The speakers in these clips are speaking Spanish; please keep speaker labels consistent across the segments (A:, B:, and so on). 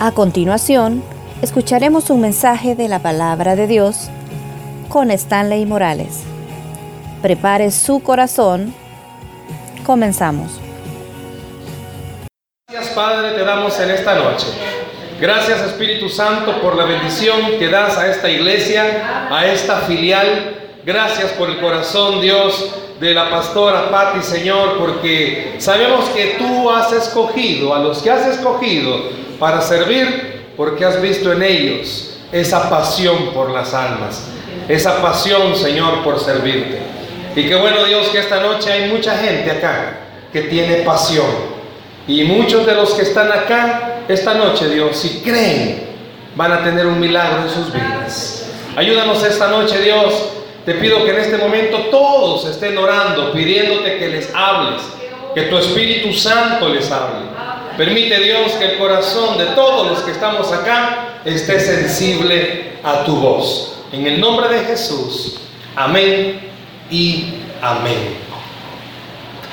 A: A continuación, escucharemos un mensaje de la palabra de Dios con Stanley Morales. Prepare su corazón. Comenzamos.
B: Gracias Padre te damos en esta noche. Gracias Espíritu Santo por la bendición que das a esta iglesia, a esta filial. Gracias por el corazón Dios de la pastora Patti Señor, porque sabemos que tú has escogido a los que has escogido para servir porque has visto en ellos esa pasión por las almas, esa pasión, Señor, por servirte. Y qué bueno, Dios, que esta noche hay mucha gente acá que tiene pasión. Y muchos de los que están acá esta noche, Dios, si creen, van a tener un milagro en sus vidas. Ayúdanos esta noche, Dios. Te pido que en este momento todos estén orando, pidiéndote que les hables, que tu Espíritu Santo les hable. Permite Dios que el corazón de todos los que estamos acá esté sensible a tu voz. En el nombre de Jesús. Amén y amén.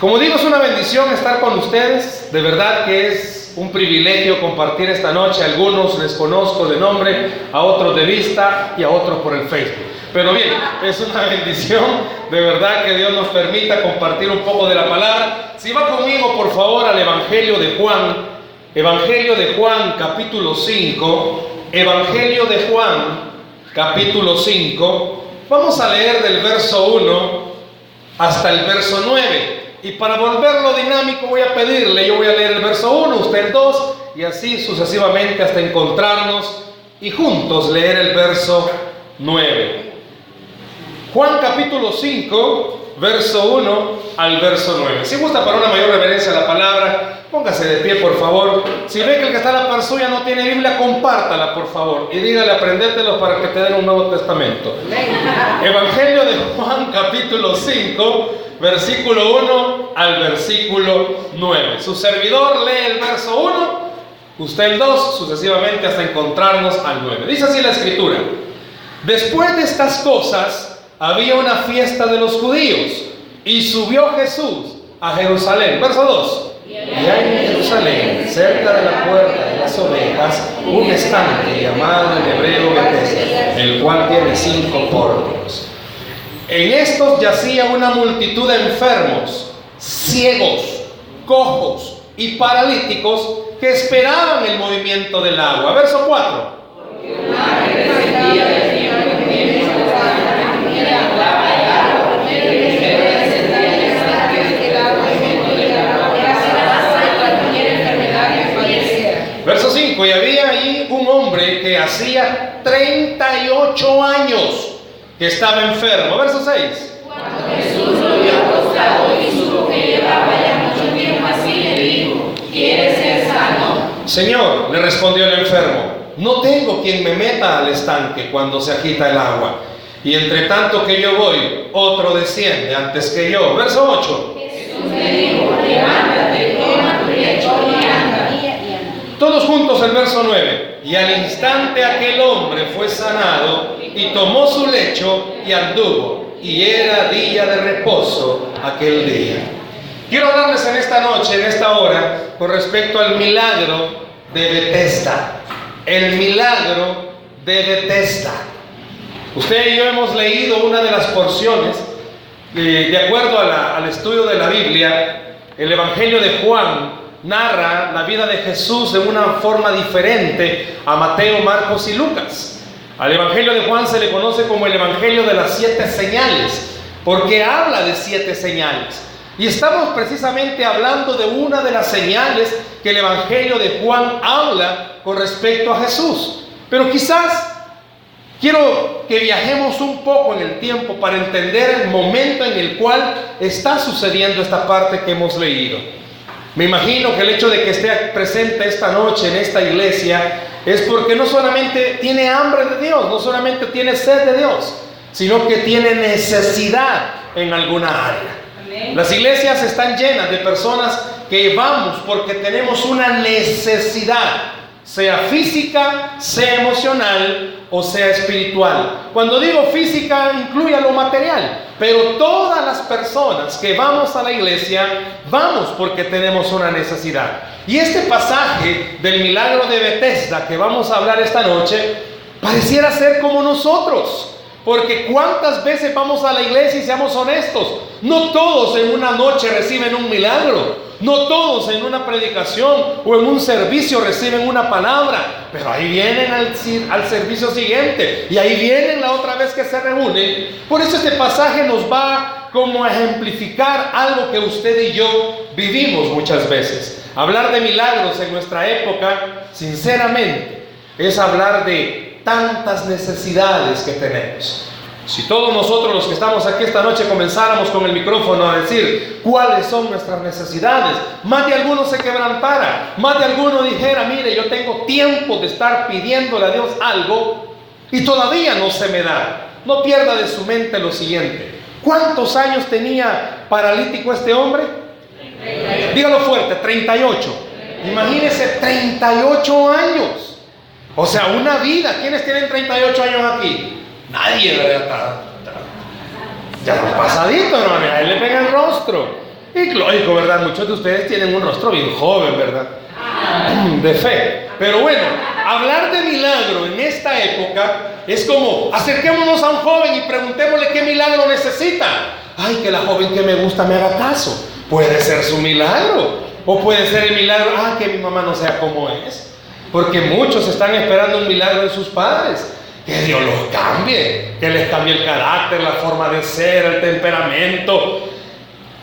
B: Como digo, es una bendición estar con ustedes. De verdad que es un privilegio compartir esta noche. Algunos les conozco de nombre, a otros de vista y a otros por el Facebook. Pero bien, es una bendición de verdad que Dios nos permita compartir un poco de la palabra. Si va conmigo, por favor, al Evangelio de Juan, Evangelio de Juan, capítulo 5, Evangelio de Juan, capítulo 5, vamos a leer del verso 1 hasta el verso 9. Y para volverlo dinámico voy a pedirle, yo voy a leer el verso 1, usted el 2, y así sucesivamente hasta encontrarnos y juntos leer el verso 9. Juan capítulo 5, verso 1 al verso 9. Si gusta para una mayor reverencia a la palabra, póngase de pie, por favor. Si ve que el que está a la par suya no tiene Biblia, compártala, por favor. Y dígale, aprendértelo para que te den un Nuevo Testamento. Evangelio de Juan, capítulo 5, versículo 1 al versículo 9. Su servidor lee el verso 1, usted el 2, sucesivamente hasta encontrarnos al 9. Dice así la escritura. Después de estas cosas, había una fiesta de los judíos y subió Jesús a Jerusalén. Verso 2. Y hay en Jerusalén, cerca de la puerta de las ovejas, un estanque llamado en hebreo Bethesda, el cual tiene cinco pórticos. En estos yacía una multitud de enfermos, ciegos, cojos y paralíticos que esperaban el movimiento del agua. Verso 4. Verso 5, y había allí un hombre que hacía 38 años que estaba enfermo. Verso 6. Cuando Jesús lo vio acostado y supo que llevaba ya mucho tiempo así, le dijo, ¿quieres ser sano? Señor, le respondió el enfermo, no tengo quien me meta al estanque cuando se agita el agua. Y entre tanto que yo voy, otro desciende antes que yo. Verso 8. Jesús le dijo, levántate, toma tu lecho y anda. Todos juntos el verso 9. Y al instante aquel hombre fue sanado y tomó su lecho y anduvo. Y era día de reposo aquel día. Quiero hablarles en esta noche, en esta hora, con respecto al milagro de Bethesda. El milagro de Bethesda. Usted y yo hemos leído una de las porciones, eh, de acuerdo al estudio de la Biblia, el Evangelio de Juan narra la vida de Jesús de una forma diferente a Mateo, Marcos y Lucas. Al Evangelio de Juan se le conoce como el Evangelio de las siete señales, porque habla de siete señales. Y estamos precisamente hablando de una de las señales que el Evangelio de Juan habla con respecto a Jesús. Pero quizás Quiero que viajemos un poco en el tiempo para entender el momento en el cual está sucediendo esta parte que hemos leído. Me imagino que el hecho de que esté presente esta noche en esta iglesia es porque no solamente tiene hambre de Dios, no solamente tiene sed de Dios, sino que tiene necesidad en alguna área. Las iglesias están llenas de personas que vamos porque tenemos una necesidad sea física, sea emocional o sea espiritual. Cuando digo física incluye lo material, pero todas las personas que vamos a la iglesia vamos porque tenemos una necesidad. Y este pasaje del milagro de Bethesda que vamos a hablar esta noche pareciera ser como nosotros. Porque cuántas veces vamos a la iglesia y seamos honestos, no todos en una noche reciben un milagro. No todos en una predicación o en un servicio reciben una palabra, pero ahí vienen al, servicio siguiente y ahí vienen la otra vez que se reúnen. Por eso este pasaje nos va como a ejemplificar algo que usted y yo vivimos muchas veces. Hablar de milagros en nuestra época, sinceramente, es hablar de tantas necesidades que tenemos. Si todos nosotros los que estamos aquí esta noche comenzáramos con el micrófono a decir cuáles son nuestras necesidades, más de alguno se quebrantara, más de alguno dijera, mire, yo tengo tiempo de estar pidiéndole a Dios algo y todavía no se me da. No pierda de su mente lo siguiente. ¿Cuántos años tenía paralítico este hombre? Dígalo fuerte, 38. Imagínese 38 años. O sea, una vida. ¿Quiénes tienen 38 años aquí? Nadie, ¿verdad? ya está pasadito, hermano. A él le pega el rostro. Y lógico, ¿verdad? Muchos de ustedes tienen un rostro bien joven, ¿verdad? De fe. Pero bueno, hablar de milagro en esta época es como acerquémonos a un joven y preguntémosle qué milagro necesita. Ay, que la joven que me gusta me haga caso. Puede ser su milagro. O puede ser el milagro, ah, que mi mamá no sea como es. Porque muchos están esperando un milagro de sus padres que Dios los cambie, que les cambie el carácter, la forma de ser, el temperamento,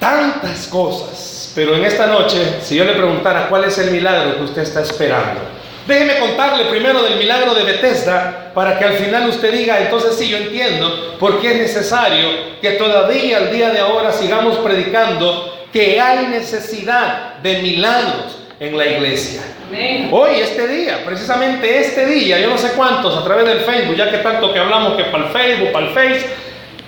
B: tantas cosas. Pero en esta noche, si yo le preguntara cuál es el milagro que usted está esperando, déjeme contarle primero del milagro de Bethesda para que al final usted diga, entonces sí, yo entiendo por qué es necesario que todavía al día de ahora sigamos predicando que hay necesidad de milagros en la iglesia. Hoy, este día, precisamente este día, yo no sé cuántos a través del Facebook, ya que tanto que hablamos que para el Facebook, para el Face,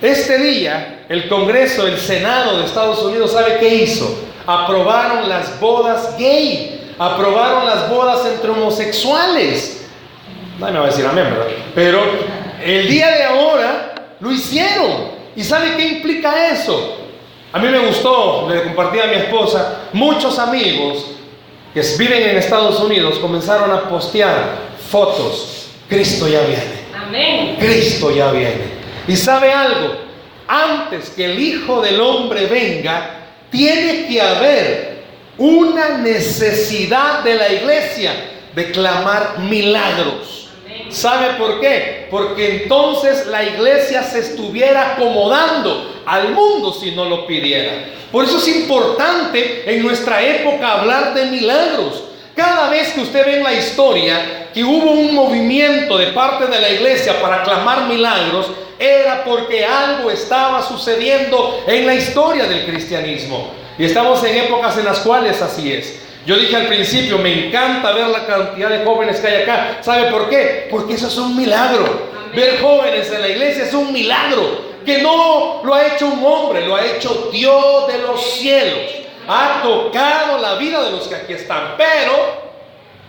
B: este día el Congreso, el Senado de Estados Unidos, ¿sabe qué hizo? Aprobaron las bodas gay, aprobaron las bodas entre homosexuales. Nadie me va a decir amén, ¿verdad? Pero el día de ahora lo hicieron. ¿Y sabe qué implica eso? A mí me gustó, le compartí a mi esposa, muchos amigos que viven en Estados Unidos comenzaron a postear fotos. Cristo ya viene. Amén. Cristo ya viene. Y sabe algo, antes que el Hijo del Hombre venga, tiene que haber una necesidad de la iglesia de clamar milagros. ¿Sabe por qué? Porque entonces la iglesia se estuviera acomodando al mundo si no lo pidiera. Por eso es importante en nuestra época hablar de milagros. Cada vez que usted ve en la historia que hubo un movimiento de parte de la iglesia para clamar milagros, era porque algo estaba sucediendo en la historia del cristianismo. Y estamos en épocas en las cuales así es. Yo dije al principio, me encanta ver la cantidad de jóvenes que hay acá. ¿Sabe por qué? Porque eso es un milagro. Ver jóvenes en la iglesia es un milagro que no lo ha hecho un hombre, lo ha hecho Dios de los cielos. Ha tocado la vida de los que aquí están. Pero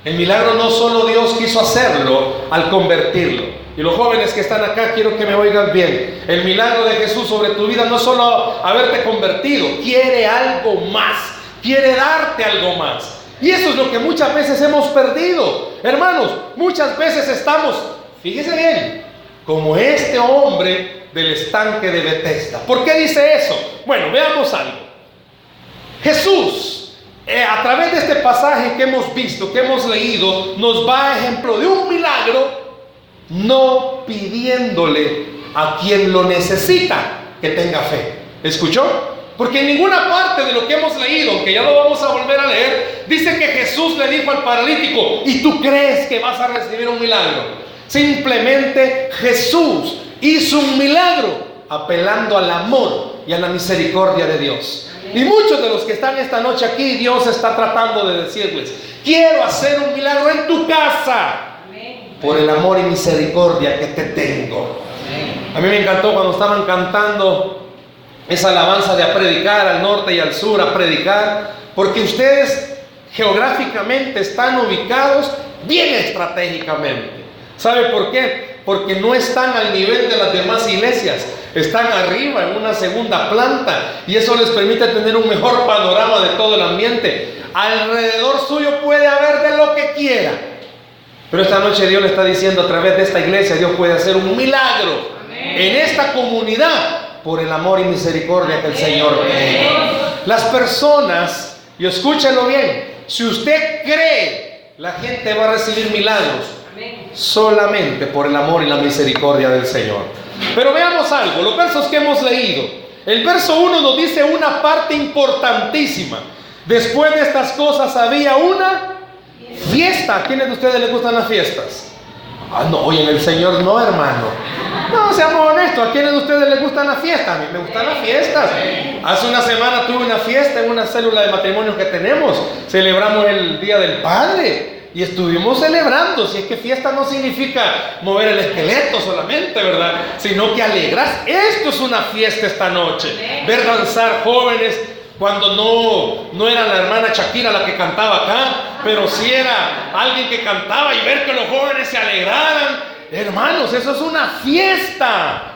B: el milagro no solo Dios quiso hacerlo al convertirlo. Y los jóvenes que están acá, quiero que me oigan bien. El milagro de Jesús sobre tu vida no solo haberte convertido, quiere algo más, quiere darte algo más. Y eso es lo que muchas veces hemos perdido. Hermanos, muchas veces estamos, fíjese bien, como este hombre del estanque de Bethesda. ¿Por qué dice eso? Bueno, veamos algo. Jesús, eh, a través de este pasaje que hemos visto, que hemos leído, nos va a ejemplo de un milagro, no pidiéndole a quien lo necesita que tenga fe. ¿Escuchó? Porque en ninguna parte de lo que hemos leído, que ya lo vamos a volver a leer, dice que Jesús le dijo al paralítico, ¿y tú crees que vas a recibir un milagro? Simplemente Jesús hizo un milagro apelando al amor y a la misericordia de Dios. Y muchos de los que están esta noche aquí, Dios está tratando de decirles, quiero hacer un milagro en tu casa por el amor y misericordia que te tengo. A mí me encantó cuando estaban cantando esa alabanza de a predicar al norte y al sur, a predicar, porque ustedes geográficamente están ubicados bien estratégicamente. ¿Sabe por qué? Porque no están al nivel de las demás iglesias, están arriba en una segunda planta y eso les permite tener un mejor panorama de todo el ambiente. Alrededor suyo puede haber de lo que quiera. Pero esta noche Dios le está diciendo a través de esta iglesia, Dios puede hacer un milagro en esta comunidad por el amor y misericordia que el Señor tiene. Las personas, y escúchenlo bien, si usted cree, la gente va a recibir milagros solamente por el amor y la misericordia del Señor. Pero veamos algo, los versos que hemos leído. El verso 1 nos dice una parte importantísima. Después de estas cosas había una fiesta. ¿A quiénes de ustedes les gustan las fiestas? Ah, no, oye, en el Señor no, hermano. No, seamos honestos, ¿a quiénes de ustedes les gustan las fiestas? A mí me gustan las fiestas. Hace una semana tuve una fiesta en una célula de matrimonio que tenemos. Celebramos el Día del Padre. Y estuvimos celebrando, si es que fiesta no significa mover el esqueleto solamente, ¿verdad? Sino que alegras. Esto es una fiesta esta noche. Ver danzar jóvenes cuando no, no era la hermana Shakira la que cantaba acá, pero sí era alguien que cantaba y ver que los jóvenes se alegraran. Hermanos, eso es una fiesta.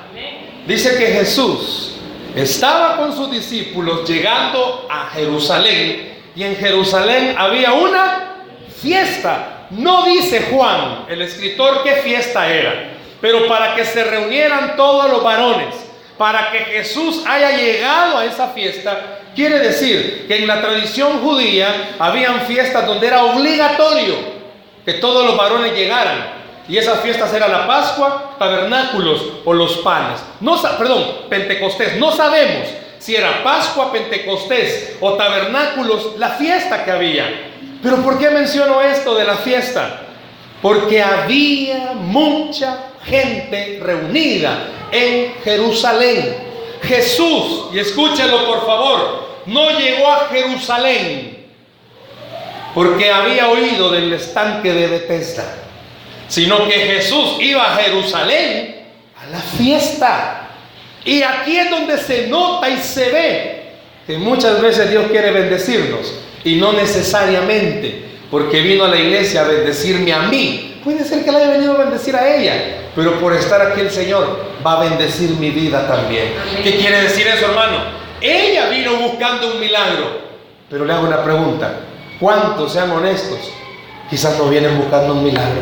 B: Dice que Jesús estaba con sus discípulos llegando a Jerusalén y en Jerusalén había una fiesta. No dice Juan, el escritor, qué fiesta era, pero para que se reunieran todos los varones, para que Jesús haya llegado a esa fiesta, quiere decir que en la tradición judía habían fiestas donde era obligatorio que todos los varones llegaran. Y esas fiestas eran la Pascua, tabernáculos o los panes. No, perdón, Pentecostés. No sabemos si era Pascua, Pentecostés o tabernáculos la fiesta que había. Pero ¿por qué menciono esto de la fiesta? Porque había mucha gente reunida en Jerusalén. Jesús, y escúchenlo por favor, no llegó a Jerusalén porque había oído del estanque de Bethesda, sino que Jesús iba a Jerusalén a la fiesta. Y aquí es donde se nota y se ve que muchas veces Dios quiere bendecirnos y no necesariamente porque vino a la iglesia a bendecirme a mí. Puede ser que le haya venido a bendecir a ella, pero por estar aquí el Señor va a bendecir mi vida también. ¿Qué quiere decir eso, hermano? Ella vino buscando un milagro, pero le hago una pregunta. ¿Cuántos, sean honestos, quizás no vienen buscando un milagro?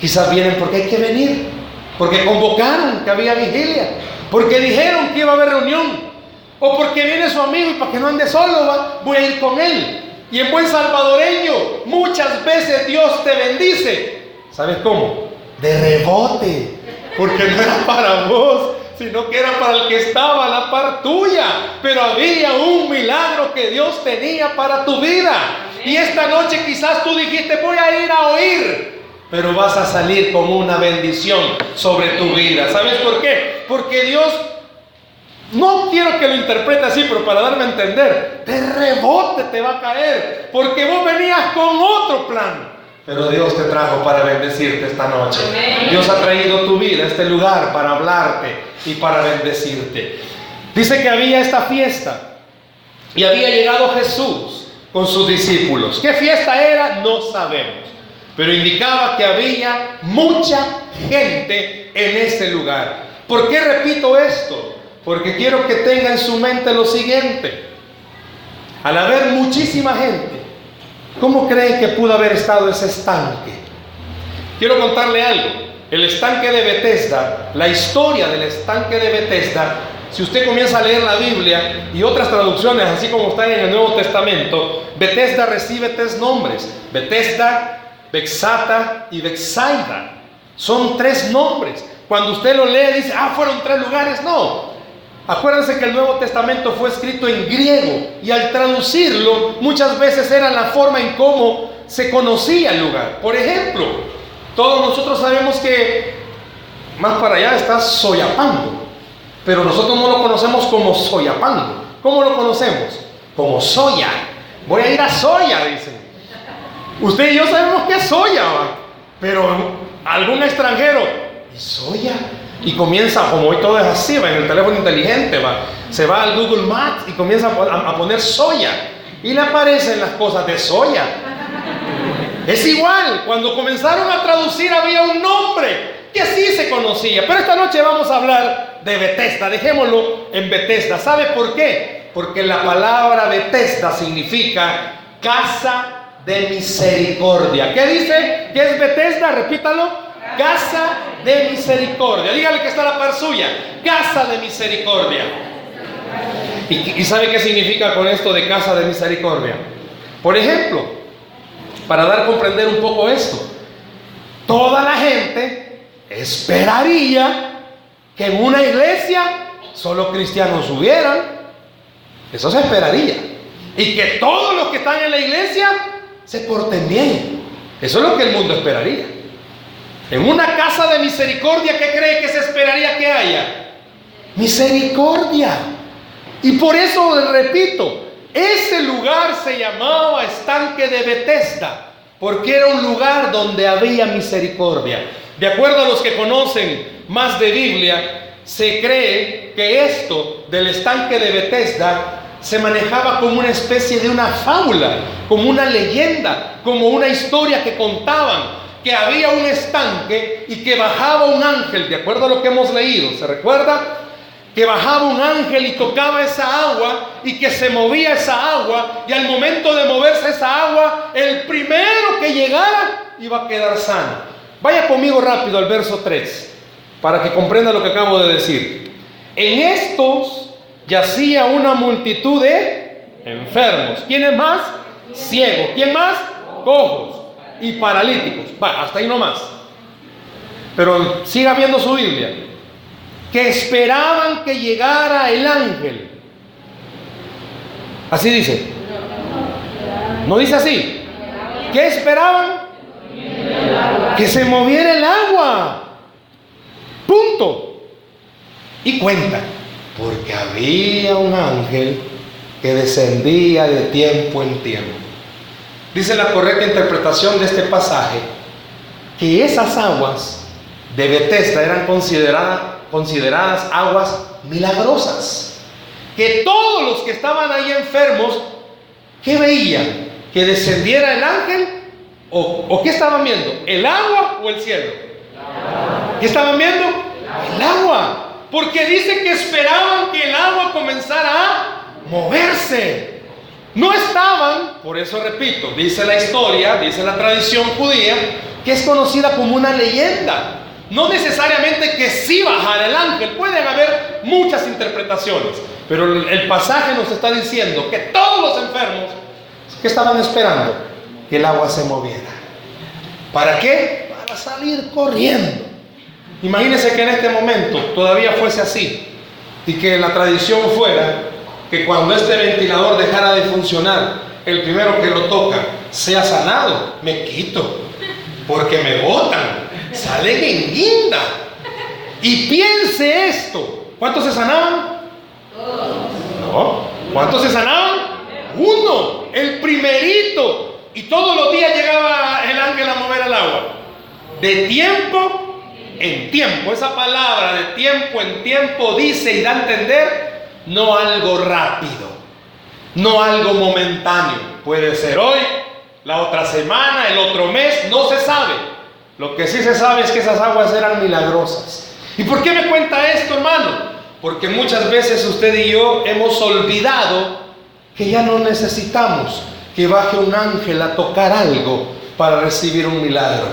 B: Quizás vienen porque hay que venir, porque convocaron que había vigilia, porque dijeron que iba a haber reunión, o porque viene su amigo y para que no ande solo, voy a ir con él. Y en buen salvadoreño, muchas veces Dios te bendice. ¿Sabes cómo? De rebote. Porque no era para vos, sino que era para el que estaba a la par tuya. Pero había un milagro que Dios tenía para tu vida. Y esta noche quizás tú dijiste, voy a ir a oír. Pero vas a salir con una bendición sobre tu vida. ¿Sabes por qué? Porque Dios no quiero que lo interprete así, pero para darme a entender, de rebote te va a caer, porque vos venías con otro plan. Pero Dios te trajo para bendecirte esta noche. Dios ha traído tu vida a este lugar para hablarte y para bendecirte. Dice que había esta fiesta y había llegado Jesús con sus discípulos. ¿Qué fiesta era? No sabemos. Pero indicaba que había mucha gente en este lugar. ¿Por qué repito esto? Porque quiero que tenga en su mente lo siguiente. Al haber muchísima gente, ¿cómo creen que pudo haber estado ese estanque? Quiero contarle algo. El estanque de Bethesda, la historia del estanque de Bethesda, si usted comienza a leer la Biblia y otras traducciones, así como están en el Nuevo Testamento, Bethesda recibe tres nombres: Bethesda, Bexata y Bexaida. Son tres nombres. Cuando usted lo lee, dice, ah, fueron tres lugares. No, Acuérdense que el Nuevo Testamento fue escrito en griego y al traducirlo muchas veces era la forma en cómo se conocía el lugar. Por ejemplo, todos nosotros sabemos que más para allá está Soyapango, pero nosotros no lo conocemos como Soyapango. ¿Cómo lo conocemos? Como Soya. Voy a ir a Soya, dicen. Usted y yo sabemos que es Soya, pero algún extranjero, ¿y Soya? Y comienza, como hoy todo es así, va en el teléfono inteligente, va, se va al Google Maps y comienza a, poner soya y le aparecen las cosas de soya. Es igual, cuando comenzaron a traducir había un nombre que así se conocía. Pero esta noche vamos a hablar de Bethesda. Dejémoslo en Bethesda. ¿Sabe por qué? Porque la palabra Bethesda significa casa de misericordia. ¿Qué dice? ¿Qué es Bethesda? Repítalo. Casa de misericordia. Dígale que está la par suya. Casa de misericordia. ¿Y, ¿Y sabe qué significa con esto de casa de misericordia? Por ejemplo, para dar a comprender un poco esto, toda la gente esperaría que en una iglesia solo cristianos hubieran. Eso se esperaría. Y que todos los que están en la iglesia se porten bien. Eso es lo que el mundo esperaría. En una casa de misericordia, ¿qué cree que se esperaría que haya? Misericordia. Y por eso, repito, ese lugar se llamaba estanque de Bethesda, porque era un lugar donde había misericordia. De acuerdo a los que conocen más de Biblia, se cree que esto del estanque de Bethesda se manejaba como una especie de una fábula, como una leyenda, como una historia que contaban, que había un estanque y que bajaba un ángel, de acuerdo a lo que hemos leído, ¿se recuerda? Que bajaba un ángel y tocaba esa agua y que se movía esa agua y al momento de moverse esa agua, el primero que llegara iba a quedar sano. Vaya conmigo rápido al verso 3 para que comprenda lo que acabo de decir. En estos yacía una multitud de enfermos. ¿Quiénes más? Ciegos. ¿Quién más? Cojos y paralíticos. Va, hasta ahí nomás. Pero siga viendo su Biblia. Que esperaban que llegara el ángel. Así dice. ¿No dice así? ¿Qué esperaban? Que se moviera el agua. Punto. Y cuenta porque había un ángel que descendía de tiempo en tiempo. Dice la correcta interpretación de este pasaje que esas aguas de Bethesda eran consideradas, consideradas aguas milagrosas. Que todos los que estaban ahí enfermos, ¿qué veían? ¿Que descendiera el ángel? ¿O, o qué estaban viendo? ¿El agua o el cielo? ¿Qué estaban viendo? El agua. Porque dice que esperaban que el agua comenzara a moverse. No estaban, por eso repito, dice la historia, dice la tradición judía, que es conocida como una leyenda. No necesariamente que sí bajara el ángel, pueden haber muchas interpretaciones, pero el pasaje nos está diciendo que todos los enfermos que estaban esperando que el agua se moviera. ¿Para qué? Para salir corriendo. Imagínense que en este momento todavía fuese así y que la tradición fuera que cuando este ventilador dejara de funcionar, el primero que lo toca sea sanado, me quito, porque me botan, salen en guinda. Y piense esto, ¿cuántos se sanaban? No, ¿cuántos se sanaban? Uno, el primerito. Y todos los días llegaba el ángel a mover el agua. De tiempo en tiempo. Esa palabra de tiempo en tiempo dice y da a entender no algo rápido, no algo momentáneo. Puede ser hoy, la otra semana, el otro mes, no se sabe. Lo que sí se sabe es que esas aguas eran milagrosas. ¿Y por qué me cuenta esto, hermano? Porque muchas veces usted y yo hemos olvidado que ya no necesitamos que baje un ángel a tocar algo para recibir un milagro.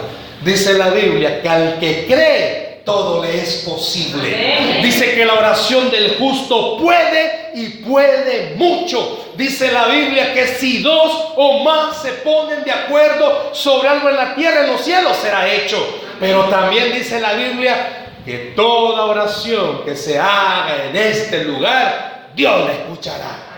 B: Dice la Biblia que al que cree todo le es posible. Dice que la oración del justo puede y puede mucho. Dice la Biblia que si dos o más se ponen de acuerdo sobre algo en la tierra, en los cielos será hecho. Pero también dice la Biblia que toda oración que se haga en este lugar, Dios la escuchará.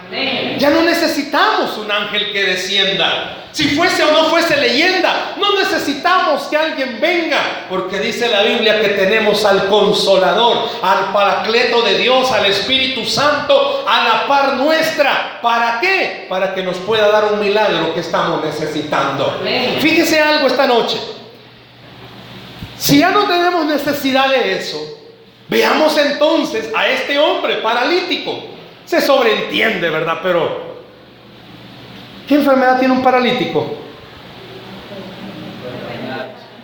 B: Ya no necesitamos un ángel que descienda. Si fuese o no fuese leyenda, no necesitamos que alguien venga, porque dice la Biblia que tenemos al consolador, al paracleto de Dios, al Espíritu Santo, a la par nuestra. ¿Para qué? Para que nos pueda dar un milagro que estamos necesitando. Fíjese algo esta noche. Si ya no tenemos necesidad de eso, veamos entonces a este hombre paralítico. Se sobreentiende, ¿verdad? Pero, ¿qué enfermedad tiene un paralítico?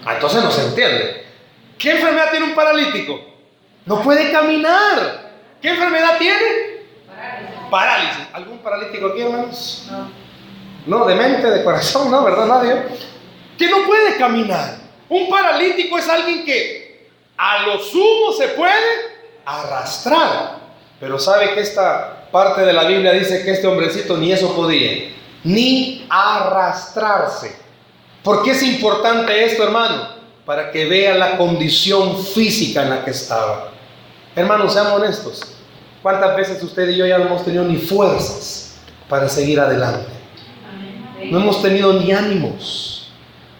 B: Ah, entonces no se entiende. ¿Qué enfermedad tiene un paralítico? No puede caminar. ¿Qué enfermedad tiene? Parálisis. ¿Algún paralítico aquí, hermanos? No. No, de mente, de corazón, no, ¿verdad? Nadie. Que no puede caminar. Un paralítico es alguien que a lo sumo se puede arrastrar. Pero sabe que esta parte de la Biblia dice que este hombrecito ni eso podía, ni arrastrarse. ¿Por qué es importante esto, hermano? Para que vea la condición física en la que estaba. Hermanos, seamos honestos. ¿Cuántas veces usted y yo ya no hemos tenido ni fuerzas para seguir adelante? No hemos tenido ni ánimos.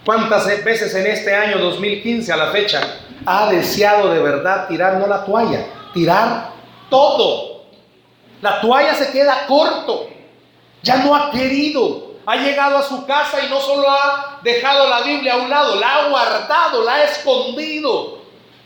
B: ¿Cuántas veces en este año 2015 a la fecha ha deseado de verdad tirar no la toalla, tirar todo? La toalla se queda corto. Ya no ha querido. Ha llegado a su casa y no solo ha dejado la Biblia a un lado, la ha guardado, la ha escondido.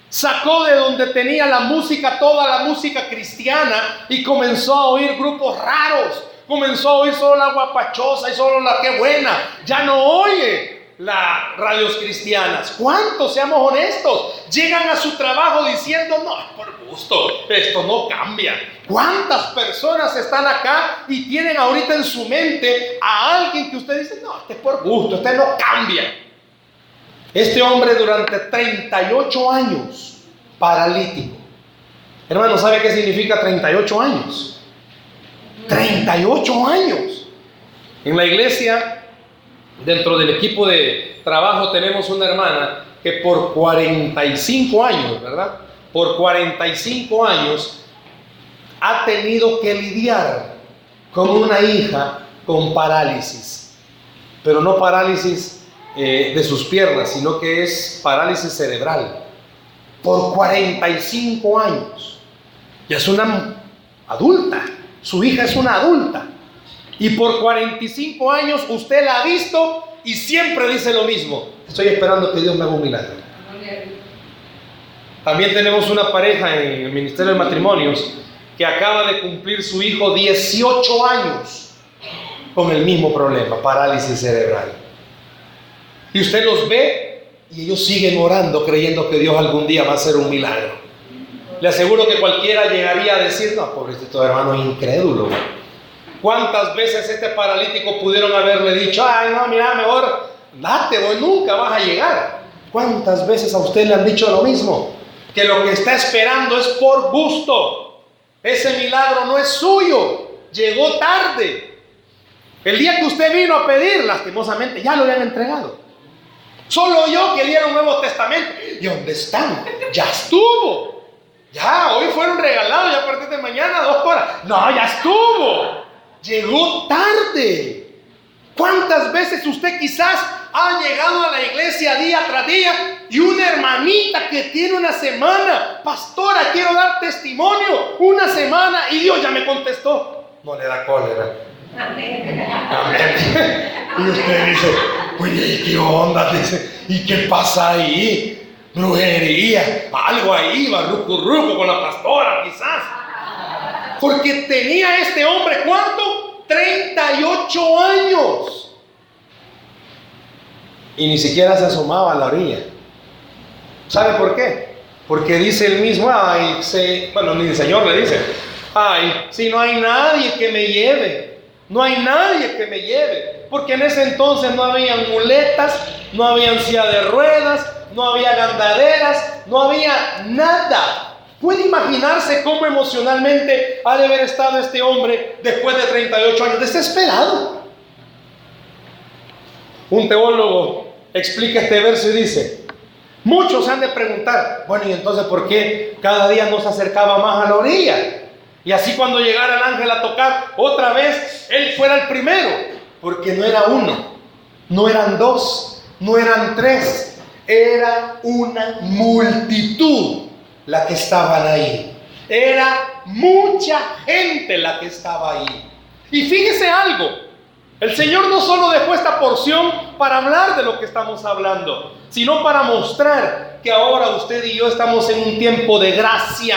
B: Sacó de donde tenía la música, toda la música cristiana, y comenzó a oír grupos raros. Comenzó a oír solo la guapachosa y solo la que buena. Ya no oye las radios cristianas. ¿Cuántos, seamos honestos, llegan a su trabajo diciendo, no, por gusto, esto no cambia? ¿Cuántas personas están acá y tienen ahorita en su mente a alguien que usted dice, no, este es por gusto, este no cambia? Este hombre durante 38 años, paralítico. Hermano, ¿sabe qué significa 38 años? 38 años. En la iglesia, dentro del equipo de trabajo, tenemos una hermana que por 45 años, ¿verdad? Por 45 años ha tenido que lidiar con una hija con parálisis. Pero no parálisis eh, de sus piernas, sino que es parálisis cerebral. Por 45 años. Ya es una adulta. Su hija es una adulta. Y por 45 años usted la ha visto y siempre dice lo mismo. Estoy esperando que Dios me haga un milagro. También tenemos una pareja en el Ministerio de Matrimonios que acaba de cumplir su hijo 18 años con el mismo problema, parálisis cerebral. Y usted los ve y ellos siguen orando creyendo que Dios algún día va a hacer un milagro. Le aseguro que cualquiera llegaría a decir, no, pobrecito hermano incrédulo. ¿Cuántas veces este paralítico pudieron haberle dicho, ay, no, mira, mejor date, vos nunca vas a llegar? ¿Cuántas veces a usted le han dicho lo mismo? Que lo que está esperando es por gusto. Ese milagro no es suyo. Llegó tarde. El día que usted vino a pedir, lastimosamente, ya lo habían entregado. Solo yo que diera un Nuevo Testamento. ¿Y dónde están? Ya estuvo. Ya, hoy fueron regalados, ya a partir de mañana, dos horas. No, ya estuvo. Llegó tarde. ¿Cuántas veces usted quizás ha llegado a la iglesia día tras día y una hermanita que tiene una semana, pastora, quiero dar testimonio, una semana y Dios ya me contestó? No le da cólera. Amén. Y usted dice, oye, ¿qué onda? Dice, ¿y qué pasa ahí? Brujería, algo ahí, barrucurruco con la pastora, quizás. Porque tenía este hombre, ¿cuánto? 38 años. Y ni siquiera se asomaba a la orilla. ¿Sabe por qué? Porque dice el mismo, ay, bueno, ni el Señor le dice, ay, si no hay nadie que me lleve, no hay nadie que me lleve. Porque en ese entonces no había muletas, no había silla de ruedas, no había gandaderas, no había nada. ¿Puede imaginarse cómo emocionalmente ha de haber estado este hombre después de 38 años? Desesperado. Un teólogo explica este verso y dice, muchos han de preguntar, bueno, ¿y entonces por qué cada día no se acercaba más a la orilla? Y así cuando llegara el ángel a tocar otra vez, él fuera el primero, porque no era uno, no eran dos, no eran tres, era una multitud la que estaban ahí. Era mucha gente la que estaba ahí. Y fíjese algo, el Señor no solo dejó esta porción para hablar de lo que estamos hablando, sino para mostrar que ahora usted y yo estamos en un tiempo de gracia,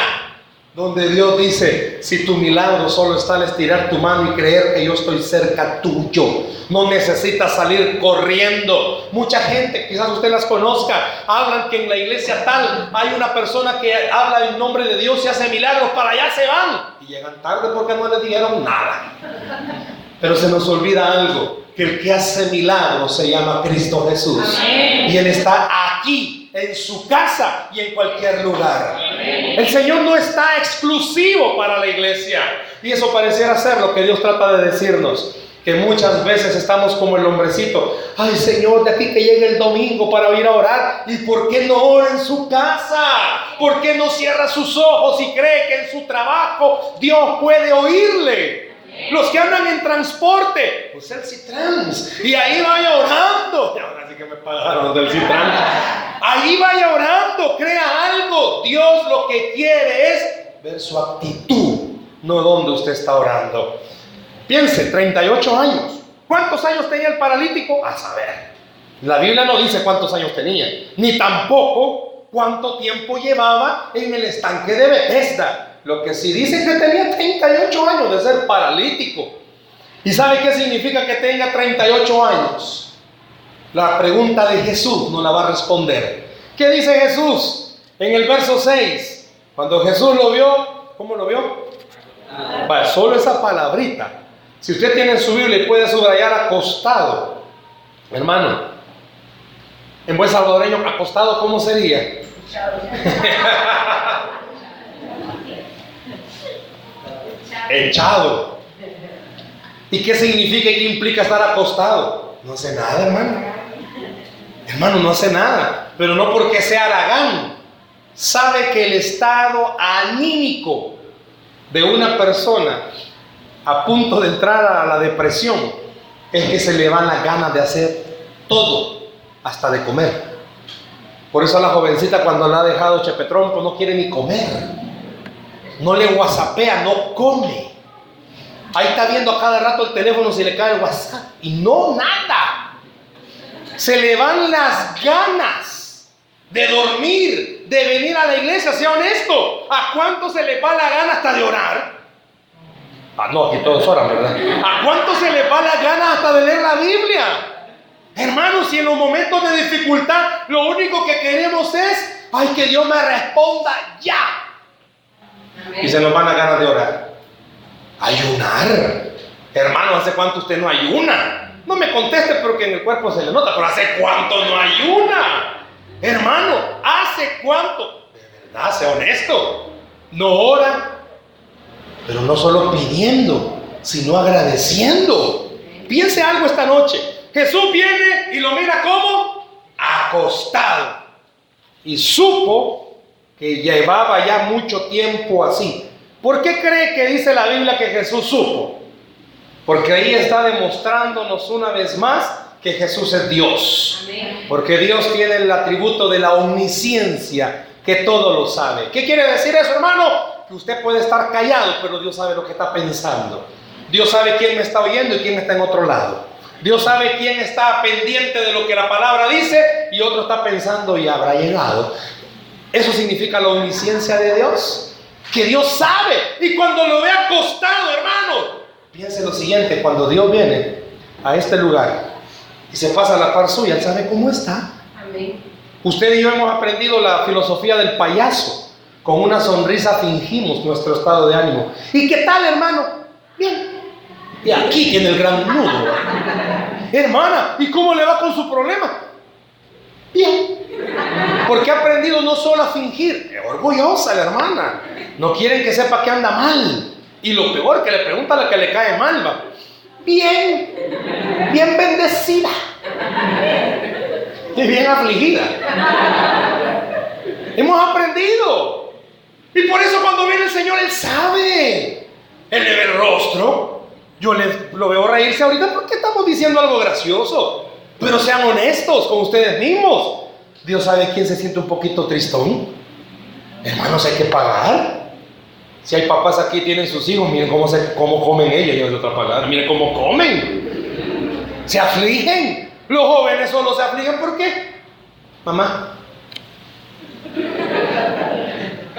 B: donde Dios dice, si tu milagro solo está al estirar tu mano y creer que yo estoy cerca tuyo, no necesitas salir corriendo. Mucha gente, quizás usted las conozca, hablan que en la iglesia tal hay una persona que habla en nombre de Dios y hace milagros, para allá se van y llegan tarde porque no les dijeron nada. Pero se nos olvida algo, que el que hace milagros se llama Cristo Jesús. Y Él está aquí en su casa y en cualquier lugar. El Señor no está exclusivo para la iglesia. Y eso pareciera ser lo que Dios trata de decirnos. Que muchas veces estamos como el hombrecito. Ay Señor, de aquí que llegue el domingo para ir a orar. ¿Y por qué no ora en su casa? ¿Por qué no cierra sus ojos y cree que en su trabajo Dios puede oírle? Los que andan en transporte, pues el Citrans. Y ahí vaya orando. Y ahora sí que me pagaron del Citrans. Ahí vaya orando, crea algo. Dios lo que quiere es ver su actitud, no donde usted está orando. Piense, 38 años. ¿Cuántos años tenía el paralítico? A saber. La Biblia no dice cuántos años tenía, ni tampoco cuánto tiempo llevaba en el estanque de Bethesda. Lo que sí dice que tenía 38 años de ser paralítico. ¿Y sabe qué significa que tenga 38 años? La pregunta de Jesús no la va a responder. ¿Qué dice Jesús en el verso 6? Cuando Jesús lo vio, ¿cómo lo vio? Vale, solo esa palabrita. Si usted tiene su Biblia y puede subrayar acostado, hermano, en buen salvadoreño, acostado, ¿cómo sería? Echado. ¿Y qué significa y qué implica estar acostado? No hace nada, hermano. Hermano, no hace nada. Pero no porque sea aragán. Sabe que el estado anímico de una persona a punto de entrar a la depresión es que se le van las ganas de hacer todo, hasta de comer. Por eso a la jovencita cuando la ha dejado Chepetrón, pues no quiere ni comer. No le whatsappea, no come. Ahí está viendo a cada rato el teléfono si le cae el WhatsApp. Y no, nada. Se le van las ganas de dormir, de venir a la iglesia, sea honesto. ¿A cuánto se le va la gana hasta de orar? Ah, no, aquí todos oran, ¿verdad? ¿A cuánto se le va la gana hasta de leer la Biblia? Hermanos, si en los momentos de dificultad lo único que queremos es, ay, que Dios me responda ya. Y se nos van a ganas de orar. Ayunar. Hermano, ¿hace cuánto usted no ayuna? No me conteste porque en el cuerpo se le nota, pero ¿hace cuánto no ayuna? Hermano, ¿hace cuánto? De verdad, sea honesto. No ora, pero no solo pidiendo, sino agradeciendo. Piense algo esta noche. Jesús viene y lo mira como acostado. Y supo que llevaba ya mucho tiempo así. ¿Por qué cree que dice la Biblia que Jesús supo? Porque ahí está demostrándonos una vez más que Jesús es Dios. Porque Dios tiene el atributo de la omnisciencia, que todo lo sabe. ¿Qué quiere decir eso, hermano? Que usted puede estar callado, pero Dios sabe lo que está pensando. Dios sabe quién me está oyendo y quién está en otro lado. Dios sabe quién está pendiente de lo que la palabra dice y otro está pensando y habrá llegado. Eso significa la omnisciencia de Dios. Que Dios sabe. Y cuando lo ve acostado, hermano, piense lo siguiente, cuando Dios viene a este lugar y se pasa a la par suya, Él sabe cómo está. Usted y yo hemos aprendido la filosofía del payaso. Con una sonrisa fingimos nuestro estado de ánimo. ¿Y qué tal, hermano? Bien. Y aquí tiene el gran nudo. Hermana, ¿y cómo le va con su problema? Bien. Porque ha aprendido no solo a fingir, es orgullosa la hermana. No quieren que sepa que anda mal. Y lo peor, que le pregunta a la que le cae mal, va. Bien, bien bendecida. Y bien afligida. Hemos aprendido. Y por eso cuando viene el Señor, Él sabe. Él le ve el rostro. Yo le, lo veo reírse ahorita porque estamos diciendo algo gracioso. Pero sean honestos con ustedes mismos. Dios sabe quién se siente un poquito tristón. Hermanos, hay que pagar. Si hay papás aquí, tienen sus hijos, miren cómo, se, cómo comen ellos, y es otra palabra, miren cómo comen. Se afligen. Los jóvenes solo se afligen porque, mamá,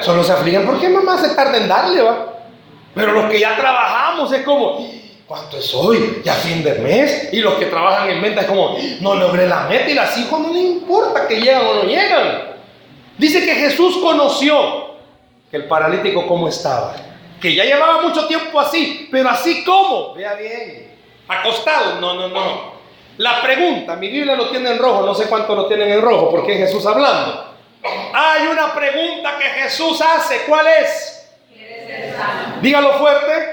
B: Solo se afligen porque mamá se tarda en darle, va. Pero los que ya trabajamos es como, ¿cuánto es hoy? Ya fin de mes. Y los que trabajan en venta es como, no logré la meta y las hijos no le importa que llegan o no llegan. Dice que Jesús conoció que el paralítico cómo estaba. Que ya llevaba mucho tiempo así, pero así como, vea bien, acostado, no, no, no. La pregunta, mi Biblia lo tiene en rojo, no sé cuánto lo tienen en rojo, porque es Jesús hablando. Hay una pregunta que Jesús hace, ¿cuál es? Dígalo fuerte.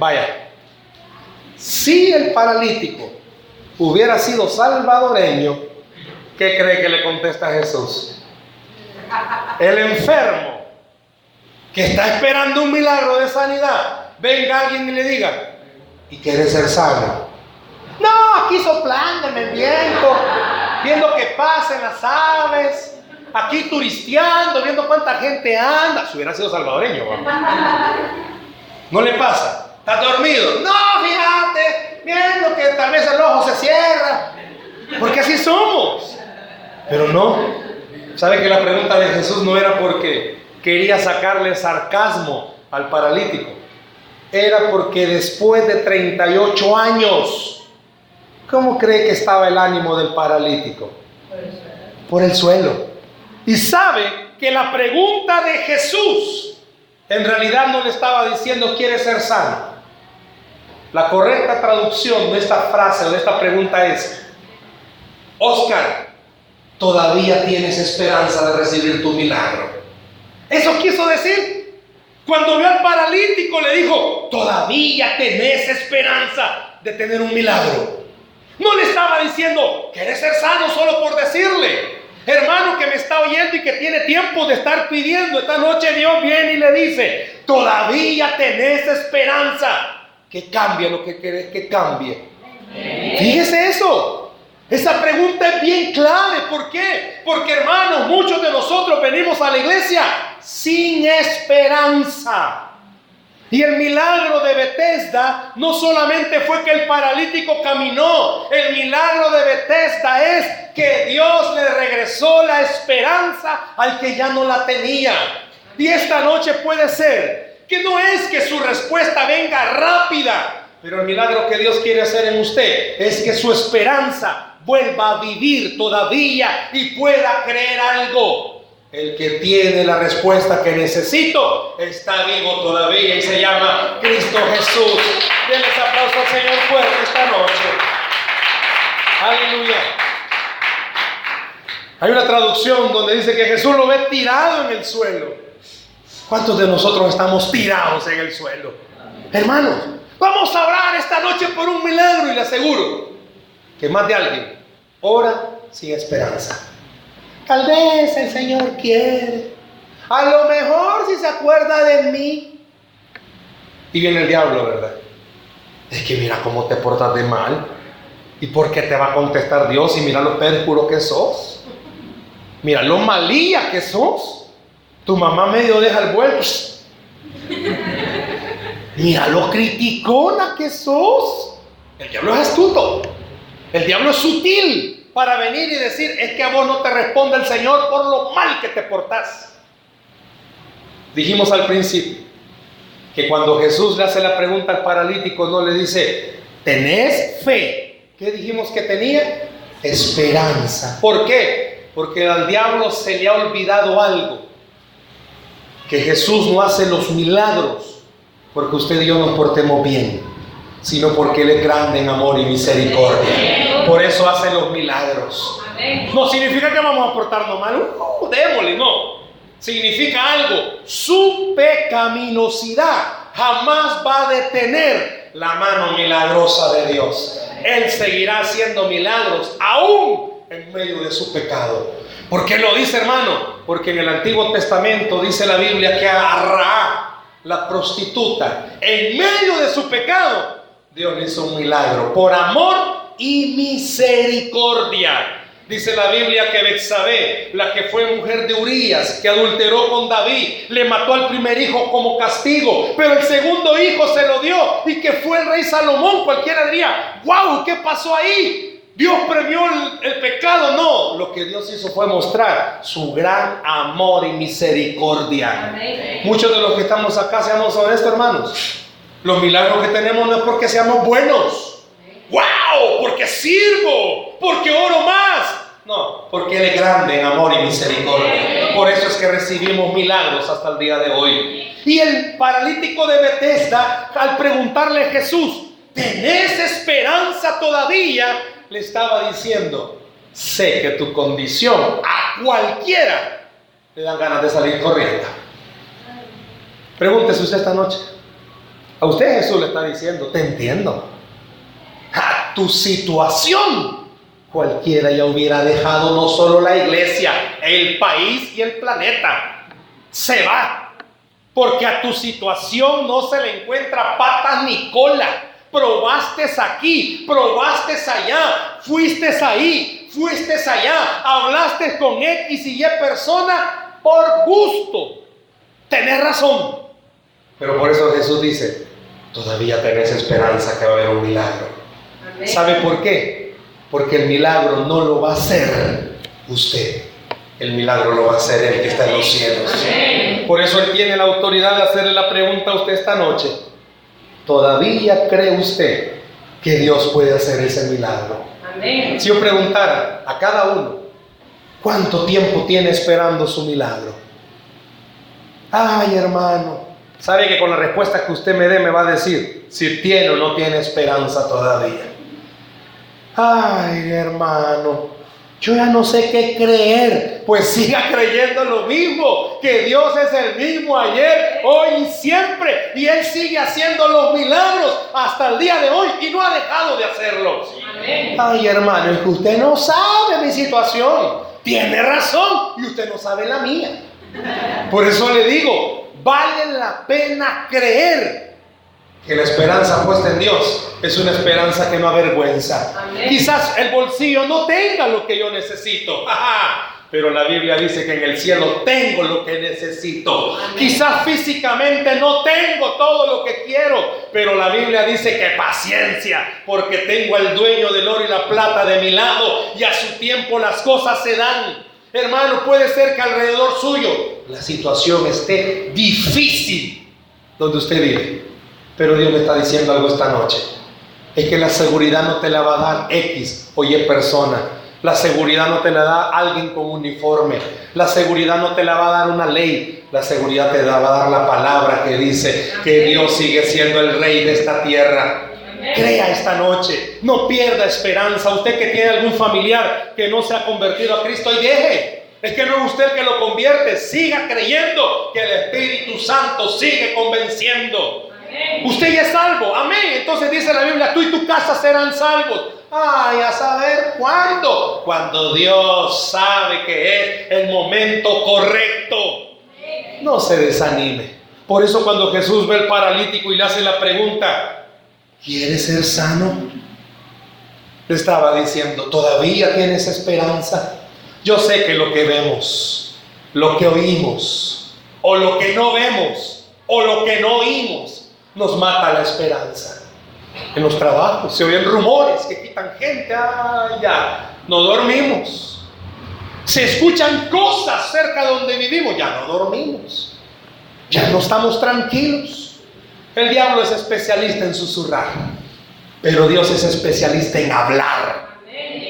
B: Vaya, si el paralítico hubiera sido salvadoreño, ¿qué cree que le contesta Jesús? El enfermo que está esperando un milagro de sanidad, venga alguien y le diga, ¿y quiere ser sano? No, aquí soplándome el viento, viendo que pasen las aves, aquí turisteando, viendo cuánta gente anda. Si hubiera sido salvadoreño, ¿no le pasa? ¿Está dormido? No, fíjate, viendo que tal vez el ojo se cierra, porque así somos. Pero no, ¿sabe que la pregunta de Jesús no era porque quería sacarle sarcasmo al paralítico? Era porque después de 38 años, ¿Cómo cree que estaba el ánimo del paralítico? Por el suelo. Y sabe que la pregunta de Jesús en realidad no le estaba diciendo quiere ser sano. La correcta traducción de esta frase o de esta pregunta es, Oscar, todavía tienes esperanza de recibir tu milagro. Eso quiso decir. Cuando vio al paralítico le dijo, todavía tenés esperanza de tener un milagro. No le estaba diciendo, ¿quieres ser sano solo por decirle? Hermano que me está oyendo y que tiene tiempo de estar pidiendo, esta noche Dios viene y le dice, todavía tenés esperanza. Que cambie lo que querés que cambie. Fíjese eso. Esa pregunta es bien clave. ¿Por qué? Porque hermanos, muchos de nosotros venimos a la iglesia sin esperanza. Y el milagro de Bethesda no solamente fue que el paralítico caminó, el milagro de Bethesda es que Dios le regresó la esperanza al que ya no la tenía. Y esta noche puede ser que no es que su respuesta venga rápida, pero el milagro que Dios quiere hacer en usted es que su esperanza vuelva a vivir todavía y pueda creer algo. El que tiene la respuesta que necesito está vivo todavía y se llama Cristo Jesús. Denles aplauso al Señor fuerte esta noche. Aleluya. Hay una traducción donde dice que Jesús lo ve tirado en el suelo. ¿Cuántos de nosotros estamos tirados en el suelo? Hermanos, vamos a orar esta noche por un milagro y le aseguro que más de alguien ora sin esperanza. Tal vez el Señor quiere. A lo mejor si se acuerda de mí. Y viene el diablo, ¿verdad? Es que mira cómo te portas de mal. ¿Y por qué te va a contestar Dios? Y mira lo puro que sos. Mira lo malía que sos. Tu mamá medio deja el vuelto. Mira lo criticona que sos. El diablo es astuto. El diablo es sutil para venir y decir, es que a vos no te responde el Señor por lo mal que te portás. Dijimos al principio que cuando Jesús le hace la pregunta al paralítico, no le dice, ¿tenés fe? ¿Qué dijimos que tenía? Esperanza. ¿Por qué? Porque al diablo se le ha olvidado algo. Que Jesús no hace los milagros porque usted y yo nos portemos bien, sino porque Él es grande en amor y misericordia. Por eso hace los milagros. No significa que vamos a portarnos mal. Uh, démosle, no. Significa algo. Su pecaminosidad jamás va a detener la mano milagrosa de Dios. Él seguirá haciendo milagros aún en medio de su pecado. ¿Por qué lo dice, hermano? Porque en el Antiguo Testamento dice la Biblia que a Ra, la prostituta, en medio de su pecado, Dios le hizo un milagro. Por amor y misericordia. Dice la Biblia que Betsabé, la que fue mujer de Urías, que adulteró con David, le mató al primer hijo como castigo, pero el segundo hijo se lo dio y que fue el rey Salomón. Cualquiera diría, wow, ¿qué pasó ahí? Dios premió el, pecado, no. Lo que Dios hizo fue mostrar su gran amor y misericordia. Muchos de los que estamos acá, seamos honestos, hermanos. Los milagros que tenemos no es porque seamos buenos. ¡Wow! Porque sirvo, porque oro más. No, porque Él es grande en amor y misericordia. Por eso es que recibimos milagros hasta el día de hoy. Y el paralítico de Bethesda, al preguntarle a Jesús, ¿tenés esperanza todavía? Le estaba diciendo, sé que tu condición a cualquiera le dan ganas de salir corriendo. Pregúntese usted esta noche. A usted Jesús le está diciendo, te entiendo. A tu situación cualquiera ya hubiera dejado no solo la iglesia, el país y el planeta. Se va. Porque a tu situación no se le encuentra patas ni cola. Probaste aquí, probaste allá, fuiste ahí, fuiste allá, hablaste con X y Y persona por gusto. Tenés razón. Pero por eso Jesús dice, todavía tenés esperanza que va a haber un milagro. ¿Sabe por qué? Porque el milagro no lo va a hacer usted. El milagro lo va a hacer el que está en los cielos. Por eso Él tiene la autoridad de hacerle la pregunta a usted esta noche. ¿Todavía cree usted que Dios puede hacer ese milagro? Si yo preguntara a cada uno, ¿cuánto tiempo tiene esperando su milagro? Ay, hermano, sabe que con la respuesta que usted me dé me va a decir si tiene o no tiene esperanza todavía. Ay, hermano, yo ya no sé qué creer. Pues siga creyendo lo mismo, que Dios es el mismo ayer, hoy y siempre. Y Él sigue haciendo los milagros hasta el día de hoy y no ha dejado de hacerlos. Ay, hermano, es que usted no sabe mi situación. Tiene razón y usted no sabe la mía. Por eso le digo, vale la pena creer que la esperanza puesta en Dios es una esperanza que no avergüenza. Quizás el bolsillo no tenga lo que yo necesito, pero la Biblia dice que en el cielo tengo lo que necesito. Quizás físicamente no tengo todo lo que quiero, pero la Biblia dice que paciencia, porque tengo al dueño del oro y la plata de mi lado y a su tiempo las cosas se dan. Hermano, puede ser que alrededor suyo la situación esté difícil donde usted vive. Pero Dios me está diciendo algo esta noche. Es que la seguridad no te la va a dar X o Y persona. La seguridad no te la da alguien con uniforme. La seguridad no te la va a dar una ley. La seguridad te la va a dar la palabra que dice que Dios sigue siendo el rey de esta tierra. Crea esta noche. No pierda esperanza. Usted que tiene algún familiar que no se ha convertido a Cristo y deje. Es que no es usted que lo convierte. Siga creyendo que el Espíritu Santo sigue convenciendo. Usted ya es salvo. Amén. Entonces dice la Biblia, tú y tu casa serán salvos. Ay, a saber cuándo. Cuando Dios sabe que es el momento correcto. No se desanime. Por eso cuando Jesús ve al paralítico y le hace la pregunta, ¿quieres ser sano? Le estaba diciendo, ¿todavía tienes esperanza? Yo sé que lo que vemos, lo que oímos, o lo que no vemos, o lo que no oímos, nos mata la esperanza. En los trabajos se oyen rumores que quitan gente, ah, ya, no dormimos. Se escuchan cosas cerca de donde vivimos, ya no dormimos. Ya no estamos tranquilos. El diablo es especialista en susurrar, pero Dios es especialista en hablar.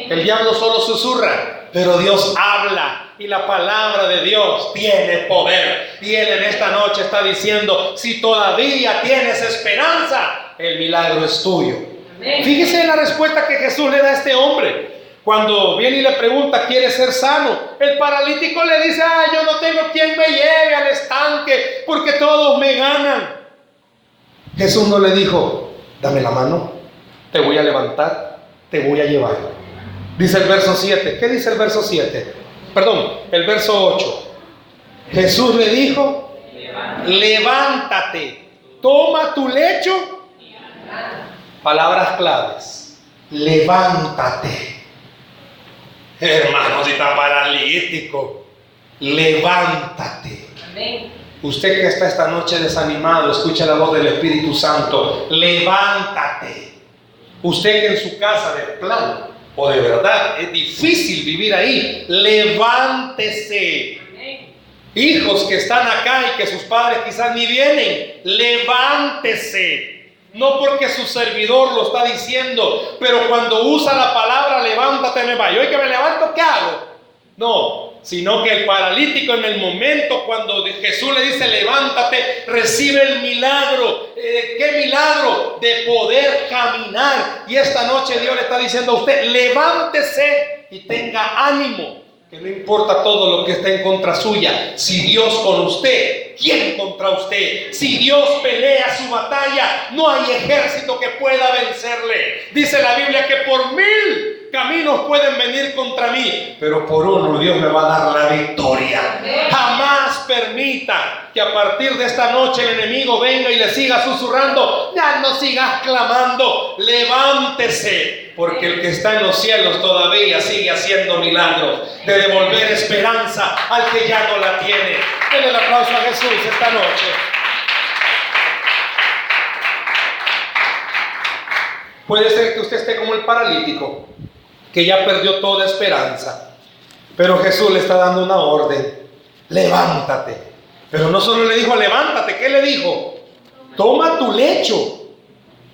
B: El diablo solo susurra, pero Dios habla y la palabra de Dios tiene poder. Y Él en esta noche está diciendo, si todavía tienes esperanza, el milagro es tuyo. Fíjese en la respuesta que Jesús le da a este hombre. Cuando viene y le pregunta, ¿quiere ser sano? El paralítico le dice, ah, yo no tengo quien me lleve al estanque porque todos me ganan. Jesús no le dijo, dame la mano, te voy a levantar, te voy a llevar. Dice el verso 7. ¿Qué dice el verso 7? perdón, el verso 8. Jesús le dijo, levántate, toma tu lecho. Palabras claves, levántate. Hermano, si está paralítico, levántate. Usted que está esta noche desanimado, escucha la voz del Espíritu Santo, levántate. Usted que en su casa de plano o de verdad es difícil vivir ahí, levántese. Hijos que están acá y que sus padres quizás ni vienen, levántese. No porque su servidor lo está diciendo, pero cuando usa la palabra levántate, me va. Yo que me levanto, ¿qué hago? No, sino que el paralítico en el momento cuando Jesús le dice levántate, recibe el milagro. Eh, ¿Qué milagro? De poder caminar. Y esta noche Dios le está diciendo a usted, levántese y tenga ánimo. Que no importa todo lo que está en contra suya. Si Dios con usted, ¿quién contra usted? Si Dios pelea su batalla, no hay ejército que pueda vencerle. Dice la Biblia que por mil caminos pueden venir contra mí, pero por uno Dios me va a dar la victoria. Jamás permita que a partir de esta noche el enemigo venga y le siga susurrando, ya no sigas clamando, levántese, porque el que está en los cielos todavía sigue haciendo milagros de devolver esperanza al que ya no la tiene. Denle el aplauso a Jesús esta noche. Puede ser que usted esté como el paralítico que ya perdió toda esperanza. Pero Jesús le está dando una orden, levántate. Pero no solo le dijo, levántate, ¿qué le dijo? Toma tu lecho.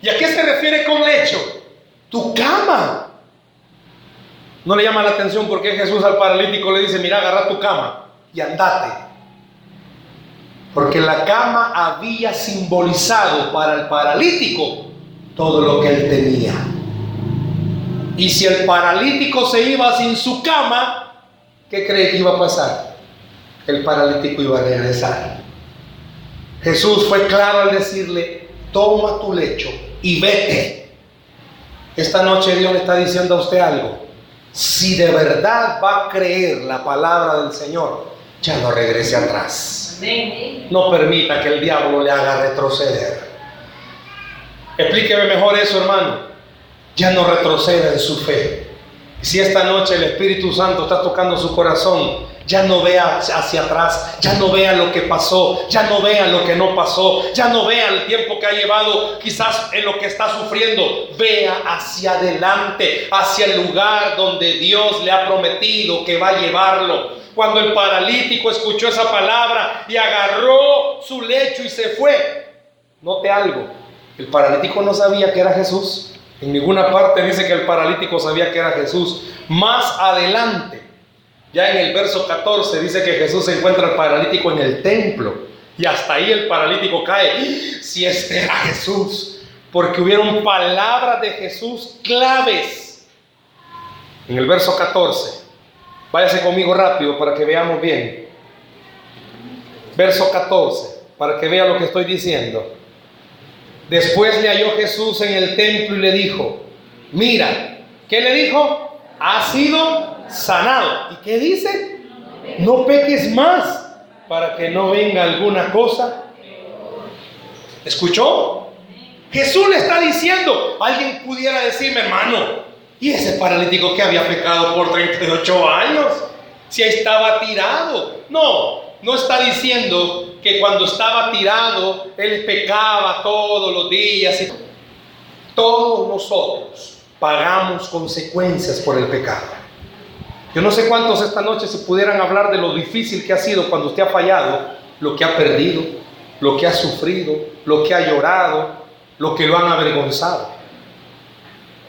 B: ¿Y a qué se refiere con lecho? Tu cama. No le llama la atención porque Jesús al paralítico le dice, mira, agarra tu cama y andate. Porque la cama había simbolizado para el paralítico todo lo que él tenía. Y si el paralítico se iba sin su cama, ¿qué cree que iba a pasar? El paralítico iba a regresar. Jesús fue claro al decirle, toma tu lecho y vete. Esta noche Dios le está diciendo a usted algo. Si de verdad va a creer la palabra del Señor, ya no regrese atrás. No permita que el diablo le haga retroceder. Explíqueme mejor eso, hermano ya no retroceda en su fe. Si esta noche el Espíritu Santo está tocando su corazón, ya no vea hacia atrás, ya no vea lo que pasó, ya no vea lo que no pasó, ya no vea el tiempo que ha llevado quizás en lo que está sufriendo, vea hacia adelante, hacia el lugar donde Dios le ha prometido que va a llevarlo. Cuando el paralítico escuchó esa palabra y agarró su lecho y se fue, note algo, el paralítico no sabía que era Jesús. En ninguna parte dice que el paralítico sabía que era Jesús. Más adelante, ya en el verso 14, dice que Jesús se encuentra al paralítico en el templo. Y hasta ahí el paralítico cae. Si este era Jesús. Porque hubieron palabras de Jesús claves. En el verso 14. Váyase conmigo rápido para que veamos bien. Verso 14. Para que vea lo que estoy diciendo. Después le halló Jesús en el templo y le dijo, mira, ¿qué le dijo? Ha sido sanado. ¿Y qué dice? No peques más para que no venga alguna cosa. ¿Escuchó? Jesús le está diciendo, alguien pudiera decirme, hermano, ¿y ese paralítico que había pecado por 38 años? Si estaba tirado. No, no está diciendo que cuando estaba tirado, él pecaba todos los días. Todos nosotros pagamos consecuencias por el pecado. Yo no sé cuántos esta noche se pudieran hablar de lo difícil que ha sido cuando usted ha fallado, lo que ha perdido, lo que ha sufrido, lo que ha llorado, lo que lo han avergonzado.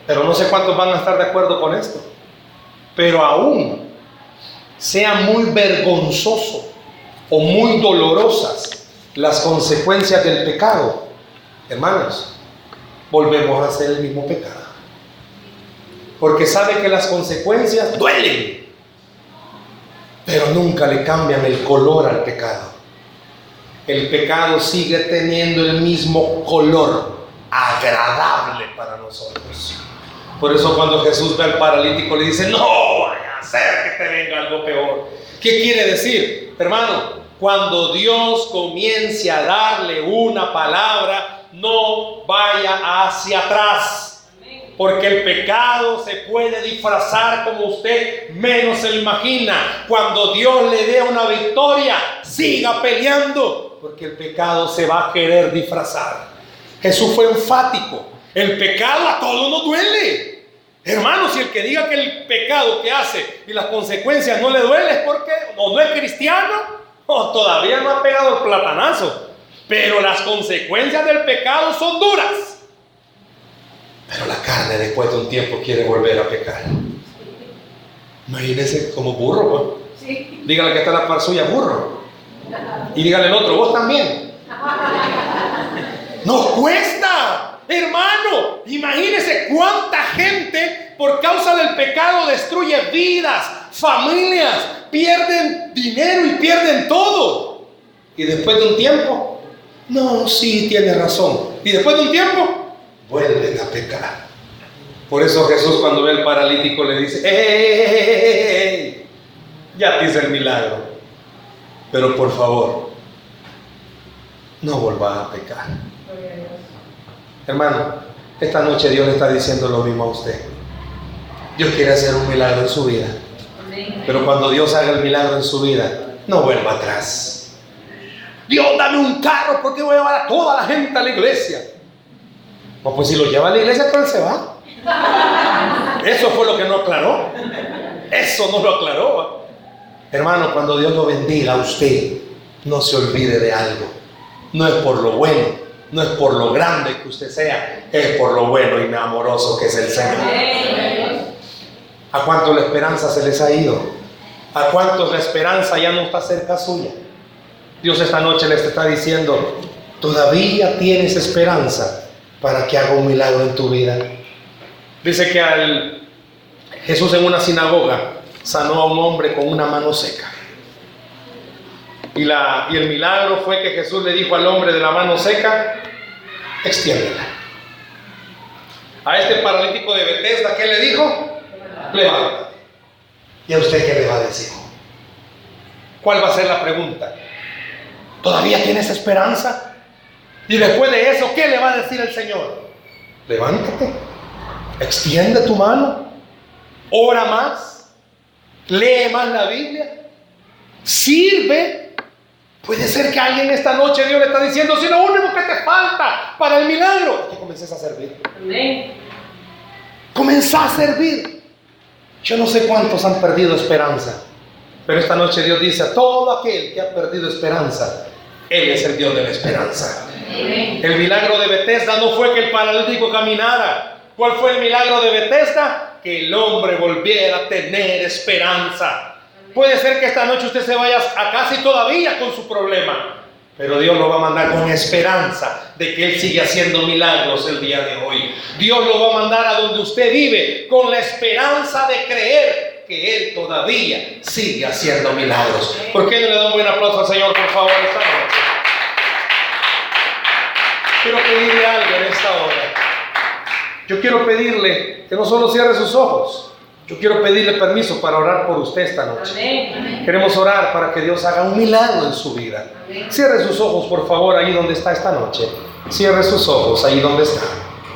B: Pero no sé cuántos van a estar de acuerdo con esto. Pero aún sea muy vergonzoso o muy dolorosas las consecuencias del pecado, hermanos, volvemos a hacer el mismo pecado. Porque sabe que las consecuencias duelen, pero nunca le cambian el color al pecado. El pecado sigue teniendo el mismo color agradable para nosotros. Por eso cuando Jesús ve al paralítico le dice, no vaya a hacer que te venga algo peor. ¿Qué quiere decir? Hermano, cuando Dios comience a darle una palabra, no vaya hacia atrás. Porque el pecado se puede disfrazar como usted menos se imagina. Cuando Dios le dé una victoria, siga peleando. Porque el pecado se va a querer disfrazar. Jesús fue enfático. El pecado a todos nos duele. Hermano, si el que diga que el pecado que hace y las consecuencias no le duele es porque o no es cristiano o todavía no ha pegado el platanazo. Pero las consecuencias del pecado son duras. Pero la carne después de un tiempo quiere volver a pecar. Imagínese como burro, pues. Dígale que está la par suya, burro. Y dígale el otro, vos también. Nos cuesta, hermano. Imagínese cuánta gente por causa del pecado destruye vidas, familias, pierden dinero y pierden todo. Y después de un tiempo, no, sí, tiene razón. Y después de un tiempo, vuelven a pecar. Por eso Jesús cuando ve al paralítico le dice, ¡Ey! Ya te hice el milagro. Pero por favor, no vuelvas a pecar. Hermano, esta noche Dios le está diciendo lo mismo a usted. Dios quiere hacer un milagro en su vida. Pero cuando Dios haga el milagro en su vida, no vuelva atrás. Dios, dame un carro porque voy a llevar a toda la gente a la iglesia. Pues si lo lleva a la iglesia, pues se va. Eso fue lo que no aclaró. Eso no lo aclaró. Hermano, cuando Dios lo bendiga a usted, no se olvide de algo. No es por lo bueno, no es por lo grande que usted sea, es por lo bueno y amoroso que es el Señor. ¿A cuánto la esperanza se les ha ido? ¿A cuántos la esperanza ya no está cerca suya? Dios esta noche les está diciendo, todavía tienes esperanza para que haga un milagro en tu vida. Dice que al Jesús en una sinagoga sanó a un hombre con una mano seca. Y, la, y el milagro fue que Jesús le dijo al hombre de la mano seca, extiéndela. A este paralítico de Bethesda, ¿qué le dijo? Levántate. ¿Y a usted qué le va a decir? ¿Cuál va a ser la pregunta? ¿Todavía tienes esperanza? Y después de eso, ¿qué le va a decir el Señor? Levántate, extiende tu mano, ora más, lee más la Biblia, sirve. Puede ser que alguien esta noche Dios le está diciendo, si lo único que te falta para el milagro es que comiences a servir. Amén. Comenzá a servir. Yo no sé cuántos han perdido esperanza, pero esta noche Dios dice a todo aquel que ha perdido esperanza, Él es el Dios de la esperanza. El milagro de Bethesda no fue que el paralítico caminara. ¿Cuál fue el milagro de Bethesda? Que el hombre volviera a tener esperanza. Puede ser que esta noche usted se vaya a casa y todavía con su problema. Pero Dios lo va a mandar con esperanza de que Él sigue haciendo milagros el día de hoy. Dios lo va a mandar a donde usted vive con la esperanza de creer que Él todavía sigue haciendo milagros. ¿Por qué no le da un buen aplauso al Señor, por favor, esta noche? Quiero pedirle algo en esta hora. Yo quiero pedirle que no solo cierre sus ojos, yo quiero pedirle permiso para orar por usted esta noche. Queremos orar para que Dios haga un milagro en su vida. Cierre sus ojos, por favor, ahí donde está esta noche. Cierre sus ojos ahí donde está.